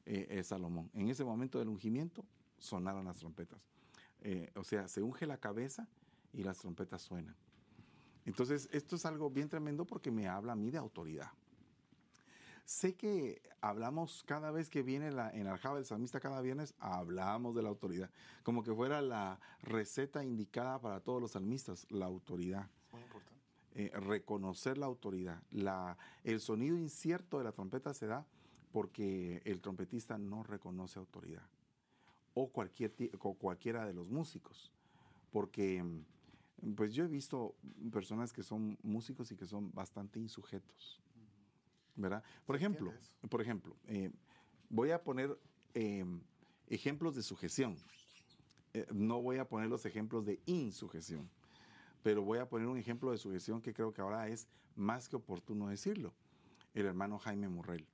eh, es Salomón. En ese momento del ungimiento sonaron las trompetas. Eh, o sea, se unge la cabeza y las trompetas suenan. Entonces, esto es algo bien tremendo porque me habla a mí de autoridad. Sé que hablamos cada vez que viene la, en Aljaba del Salmista cada viernes, hablamos de la autoridad, como que fuera la receta indicada para todos los salmistas, la autoridad Es muy importante. eh, reconocer la autoridad. La, el sonido incierto de la trompeta se da porque el trompetista no reconoce autoridad. O, cualquier, o cualquiera de los músicos. Porque mm, pues yo he visto personas que son músicos y que son bastante insujetos. ¿Verdad? Por ejemplo, por ejemplo, eh, voy a poner eh, ejemplos de sujeción. Eh, no voy a poner los ejemplos de insujeción pero voy a poner un ejemplo de sujeción que creo que ahora es más que oportuno decirlo. El hermano Jaime Murrell.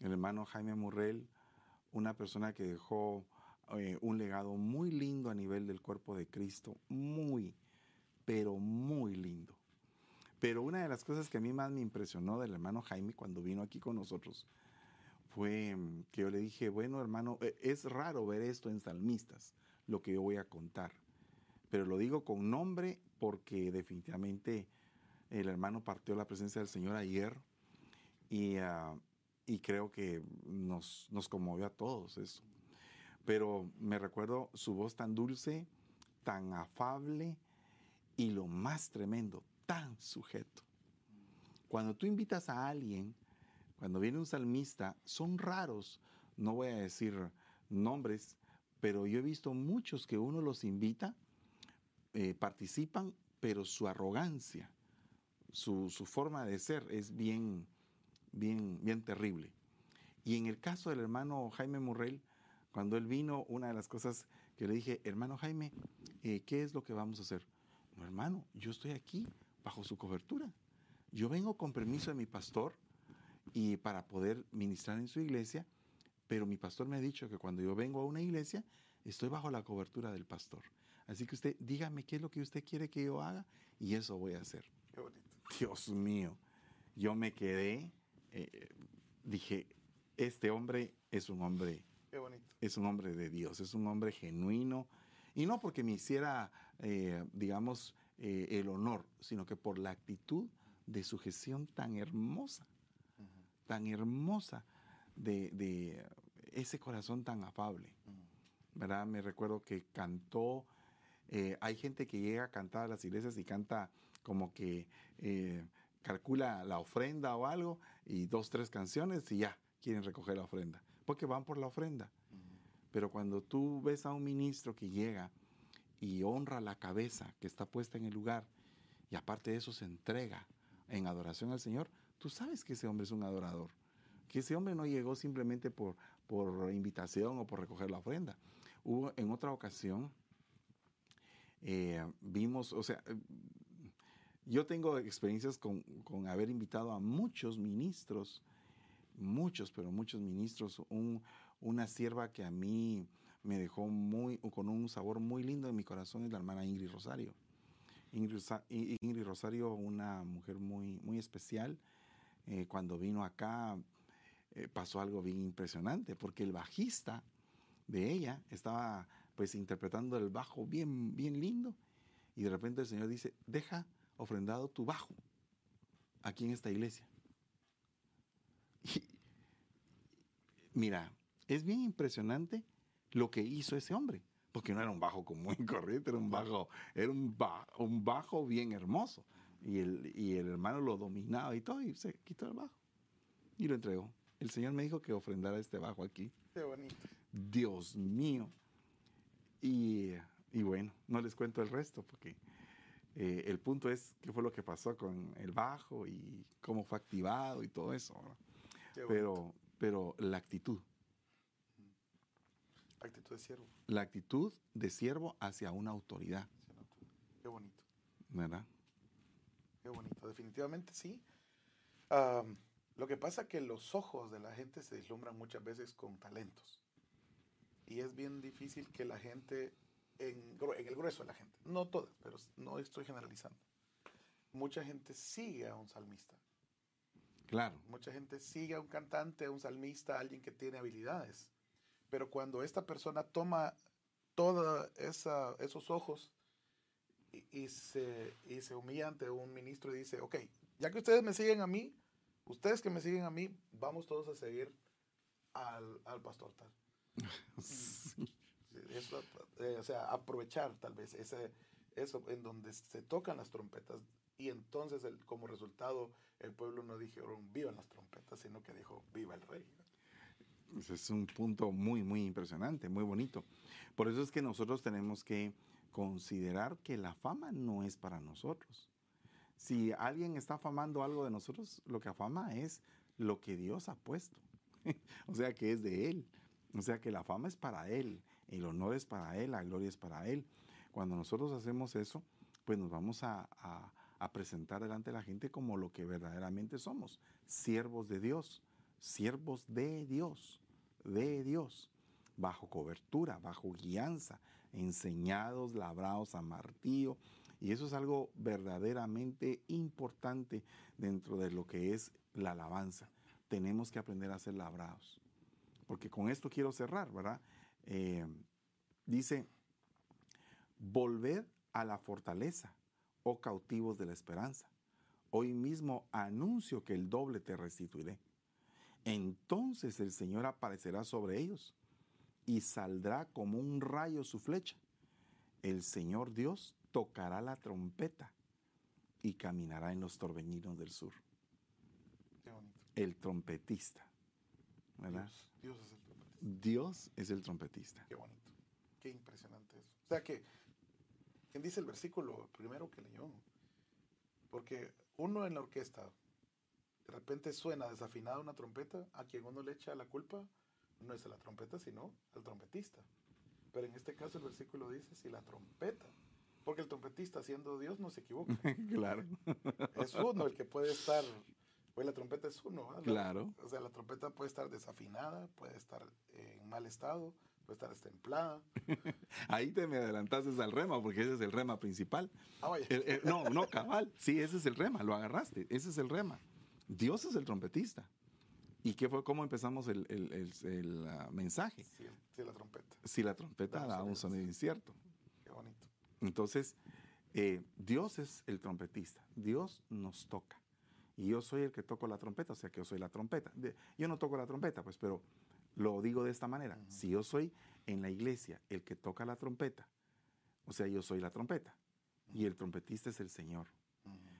El hermano Jaime Murrell, una persona que dejó eh, un legado muy lindo a nivel del cuerpo de Cristo, muy, pero muy lindo. Pero una de las cosas que a mí más me impresionó del hermano Jaime cuando vino aquí con nosotros fue mm, que yo le dije, bueno hermano, eh, es raro ver esto en salmistas, lo que yo voy a contar pero lo digo con nombre porque definitivamente el hermano partió la presencia del Señor ayer y, ah, y creo que nos, nos conmovió a todos eso. Pero me recuerdo su voz tan dulce, tan afable y lo más tremendo, tan sujeto. Cuando tú invitas a alguien, cuando viene un salmista, son raros, no voy a decir nombres, pero yo he visto muchos que uno los invita eh, participan, pero su arrogancia, su, forma de ser es bien, bien, bien terrible. Y en el caso del hermano Jaime Murrell, cuando él vino, una de las cosas que le dije, hermano Jaime, eh, ¿qué es lo que vamos a hacer? No, hermano, yo estoy aquí bajo su cobertura. Yo vengo con permiso de mi pastor y para poder ministrar en su iglesia, pero mi pastor me ha dicho que cuando yo vengo a una iglesia, estoy bajo la cobertura del pastor. Así que usted dígame qué es lo que usted quiere que yo haga y eso voy a hacer. Qué bonito. Dios mío, yo me quedé, eh, dije, este hombre es un hombre, Qué bonito. es un hombre de Dios, es un hombre genuino, y no porque me hiciera, eh, digamos, eh, el honor, sino que por la actitud de sujeción tan hermosa, tan hermosa, de, de ese corazón tan afable. ¿verdad? Me recuerdo que cantó, eh, hay gente que llega a cantar a las iglesias y canta como que calcula la ofrenda o algo y dos, tres canciones y ya quieren recoger la ofrenda, porque van por la ofrenda. Pero cuando tú ves a un ministro que llega y honra la cabeza que está puesta en el lugar y aparte de eso se entrega en adoración al Señor, tú sabes que ese hombre es un adorador. Que ese hombre no llegó simplemente por, por invitación o por recoger la ofrenda. Hubo en otra ocasión, eh, vimos, o sea, yo tengo experiencias con, con, haber invitado a muchos ministros, muchos, pero muchos ministros, un, una sierva que a mí me dejó muy, con un sabor muy lindo en mi corazón es la hermana Ingrid Rosario. Ingrid, Rosario, una mujer muy, muy especial, eh, cuando vino acá eh, pasó algo bien impresionante, porque el bajista de ella estaba pues interpretando el bajo bien, bien lindo, y de repente el Señor dice, deja ofrendado tu bajo aquí en esta iglesia. <laughs> mira, es bien impresionante lo que hizo ese hombre, porque no era un bajo común y corriente, era un bajo, era un, un bajo bien hermoso. Y el, y el hermano lo dominaba y todo, y se quitó el bajo y lo entregó. El Señor me dijo que ofrendara este bajo aquí. Qué bonito. Dios mío. Y, y bueno, no les cuento el resto porque eh, el punto es qué fue lo que pasó con el bajo y cómo fue activado y todo eso. Pero, pero la actitud. Actitud de siervo. La actitud de siervo hacia una autoridad. Qué bonito. ¿Verdad? Qué bonito. Definitivamente sí. lo que pasa es que los ojos de la gente se deslumbran muchas veces con talentos. Y es bien difícil que la gente en, el grueso de la gente, no todas, pero no estoy generalizando. Mucha gente sigue a un salmista. Claro. Mucha gente sigue a un cantante, a un salmista, a alguien que tiene habilidades. Pero cuando esta persona toma todos esos ojos y, se, y se humilla ante un ministro y dice, ok, ya que ustedes me siguen a mí, ustedes que me siguen a mí, vamos todos a seguir al, al pastor tal. <laughs> sí. Eh, o sea, aprovechar tal vez ese, eso en donde se tocan las trompetas y entonces el, como resultado el pueblo no dijeron vivan las trompetas, sino que dijo viva el rey. Ese es un punto muy, muy impresionante, muy bonito. Por eso es que nosotros tenemos que considerar que la fama no es para nosotros. Si alguien está afamando algo de nosotros, lo que afama es lo que Dios ha puesto. <laughs> o sea, que es de Él. O sea, que la fama es para Él. El honor es para Él, la gloria es para Él. Cuando nosotros hacemos eso, pues nos vamos a, presentar delante de la gente como lo que verdaderamente somos, siervos de Dios, siervos de Dios, de Dios, bajo cobertura, bajo guianza, enseñados, labrados a martillo. Y eso es algo verdaderamente importante dentro de lo que es la alabanza. Tenemos que aprender a ser labrados. Porque con esto quiero cerrar, ¿verdad? Eh, dice, volved a la fortaleza, oh cautivos de la esperanza. Hoy mismo anuncio que el doble te restituiré. Entonces el Señor aparecerá sobre ellos y saldrá como un rayo su flecha. El Señor Dios tocará la trompeta y caminará en los torbellinos del sur. El trompetista. ¿verdad? Dios es el Dios es el trompetista. Qué bonito. Qué impresionante eso. O sea que, ¿quién dice el versículo primero que leyó? Porque uno en la orquesta, de repente suena desafinada una trompeta, a quien uno le echa la culpa no es a la trompeta, sino al trompetista. Pero en este caso el versículo dice, si la trompeta, porque el trompetista siendo Dios no se equivoca. <laughs> claro. Es uno el que puede estar pues la trompeta es uno. Claro. O sea, la trompeta puede estar desafinada, puede estar en mal estado, estar estemplada. <laughs> Ahí te me adelantaste al rema, porque ese es el rema principal. Ah, vaya. no, no, cabal. Sí, ese es el rema, lo agarraste. Ese es el rema. Dios es el trompetista. ¿Y qué fue cómo empezamos el, el, mensaje? Si, la trompeta. Si la trompeta da, un sonido incierto. Qué bonito. Entonces, eh, Dios es el trompetista. Dios nos toca y yo soy el que toco la trompeta, o sea que yo soy la trompeta. Yo no toco la trompeta, pues, pero lo digo de esta manera. Si yo soy en la iglesia el que toca la trompeta, o sea, yo soy la trompeta y el trompetista es el Señor.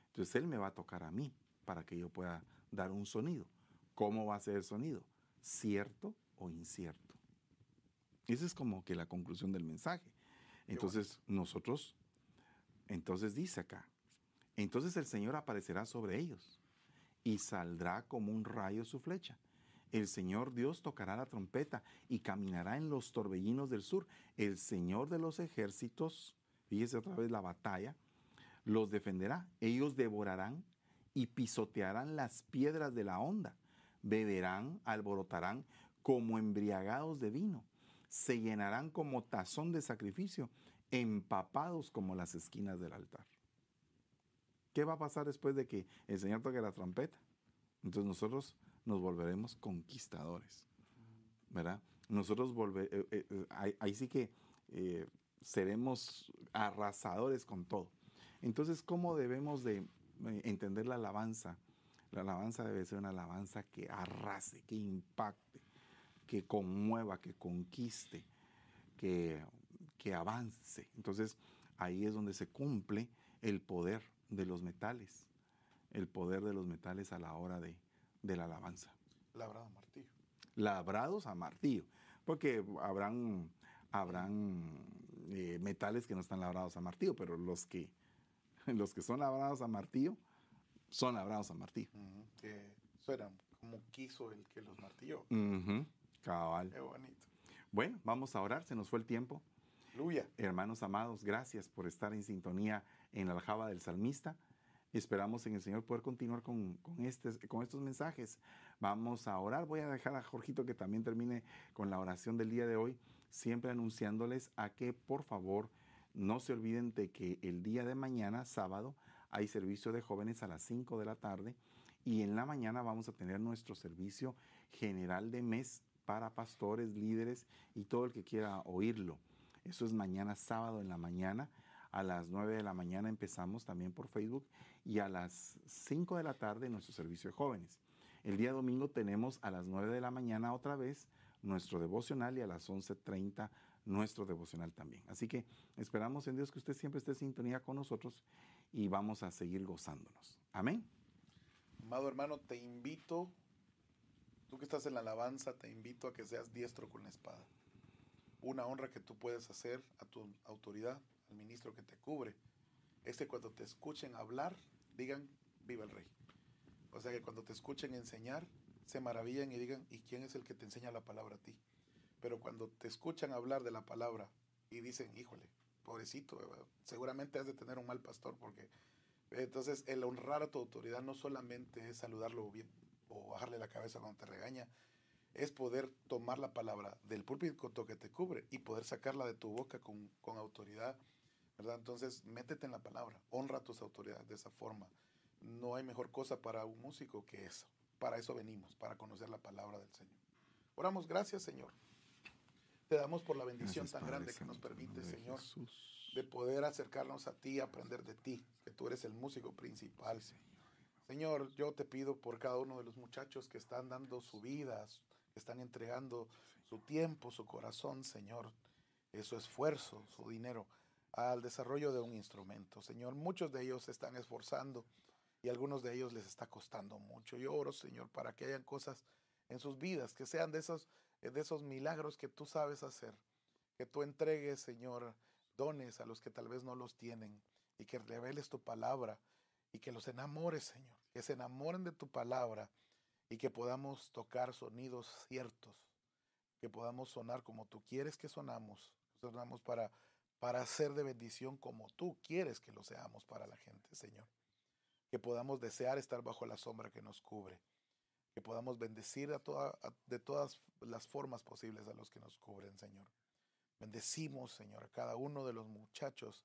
Entonces Él me va a tocar a mí para que yo pueda dar un sonido. ¿Cómo va a ser el sonido? ¿Cierto o incierto? Esa es como que la conclusión del mensaje. Entonces nosotros, entonces dice acá, entonces el Señor aparecerá sobre ellos y saldrá como un rayo su flecha. El Señor Dios tocará la trompeta y caminará en los torbellinos del sur. El Señor de los ejércitos, fíjese otra vez la batalla, los defenderá. Ellos devorarán y pisotearán las piedras de la onda. Beberán, alborotarán como embriagados de vino se llenarán como tazón de sacrificio, empapados como las esquinas del altar. ¿Qué va a pasar después de que el Señor toque la trompeta? Entonces nosotros nos volveremos conquistadores, ¿verdad? Nosotros volver, eh, eh, eh, ahí, sí que seremos arrasadores con todo. Entonces, ¿cómo debemos de entender la alabanza? La alabanza debe ser una alabanza que arrase, que impacte, que conmueva, que conquiste, que, que avance. Entonces ahí es donde se cumple el poder de los metales, el poder de los metales a la hora de, la alabanza. Labrado a martillo. Labrados a martillo, porque habrán, habrán eh, metales que no están labrados a martillo, pero los que, <laughs> los que son labrados a martillo son labrados a martillo. que suenan como quiso el que los martilló. Cabal. Qué bonito. Bueno, vamos a orar, se nos fue el tiempo. Aleluya. Hermanos amados, gracias por estar en sintonía en la aljaba del salmista. Esperamos en el Señor poder continuar con, con, con estos mensajes. Vamos a orar. Voy a dejar a Jorgito que también termine con la oración del día de hoy, siempre anunciándoles a que por favor no se olviden de que el día de mañana, sábado, hay servicio de jóvenes a las 5 de la tarde y en la mañana vamos a tener nuestro servicio general de mes para pastores, líderes y todo el que quiera oírlo. Eso es mañana sábado en la mañana. A las 9 de la mañana empezamos también por Facebook y a las 5 de la tarde nuestro servicio de jóvenes. El día domingo tenemos a las 9 de la mañana otra vez nuestro devocional y a las 11.30 nuestro devocional también. Así que esperamos en Dios que usted siempre esté en sintonía con nosotros y vamos a seguir gozándonos. Amén. Amado hermano, te invito Tú que estás en la alabanza, te invito a que seas diestro con la espada. Una honra que tú puedes hacer a tu autoridad, al ministro que te cubre, es que cuando te escuchen hablar, digan, viva el rey. O sea que cuando te escuchen enseñar, se maravillan y digan, ¿y quién es el que te enseña la palabra a ti? Pero cuando te escuchan hablar de la palabra y dicen, híjole, pobrecito, seguramente has de tener un mal pastor porque entonces el honrar a tu autoridad no solamente es saludarlo bien, o bajarle la cabeza cuando te regaña, es poder tomar la palabra del púlpito que te cubre y poder sacarla de tu boca con, autoridad, ¿verdad? Entonces, métete en la palabra, honra a tus autoridades de esa forma. No hay mejor cosa para un músico que eso. Para eso venimos, para conocer la palabra del Señor. Oramos, gracias, Señor. Te damos por la bendición tan grande que nos permite, Señor, de poder acercarnos a ti, aprender de ti, que tú eres el músico principal. Señor Señor, yo te pido por cada uno de los muchachos que están dando su vida, que están entregando su tiempo, su corazón, Señor, su esfuerzo, su dinero al desarrollo de un instrumento. Señor, muchos de ellos se están esforzando y algunos de ellos les está costando mucho. Yo oro, Señor, para que hayan cosas en sus vidas, que sean de esos, eh, de esos milagros que tú sabes hacer, que tú entregues, Señor, dones a los que tal vez no los tienen y que reveles tu palabra y que los enamores, Señor, que se enamoren de tu palabra y que podamos tocar sonidos ciertos, que podamos sonar como tú quieres que sonamos, sonamos para, para ser de bendición como tú quieres que lo seamos para la gente, Señor. Que podamos desear estar bajo la sombra que nos cubre, que podamos bendecir a toda, de todas las formas posibles a los que nos cubren, Señor. Bendecimos, Señor, a cada uno de los muchachos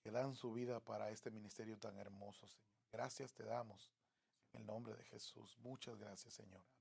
que dan su vida para este ministerio tan hermoso, Señor. Gracias te damos en el nombre de Jesús. Muchas gracias, Señor.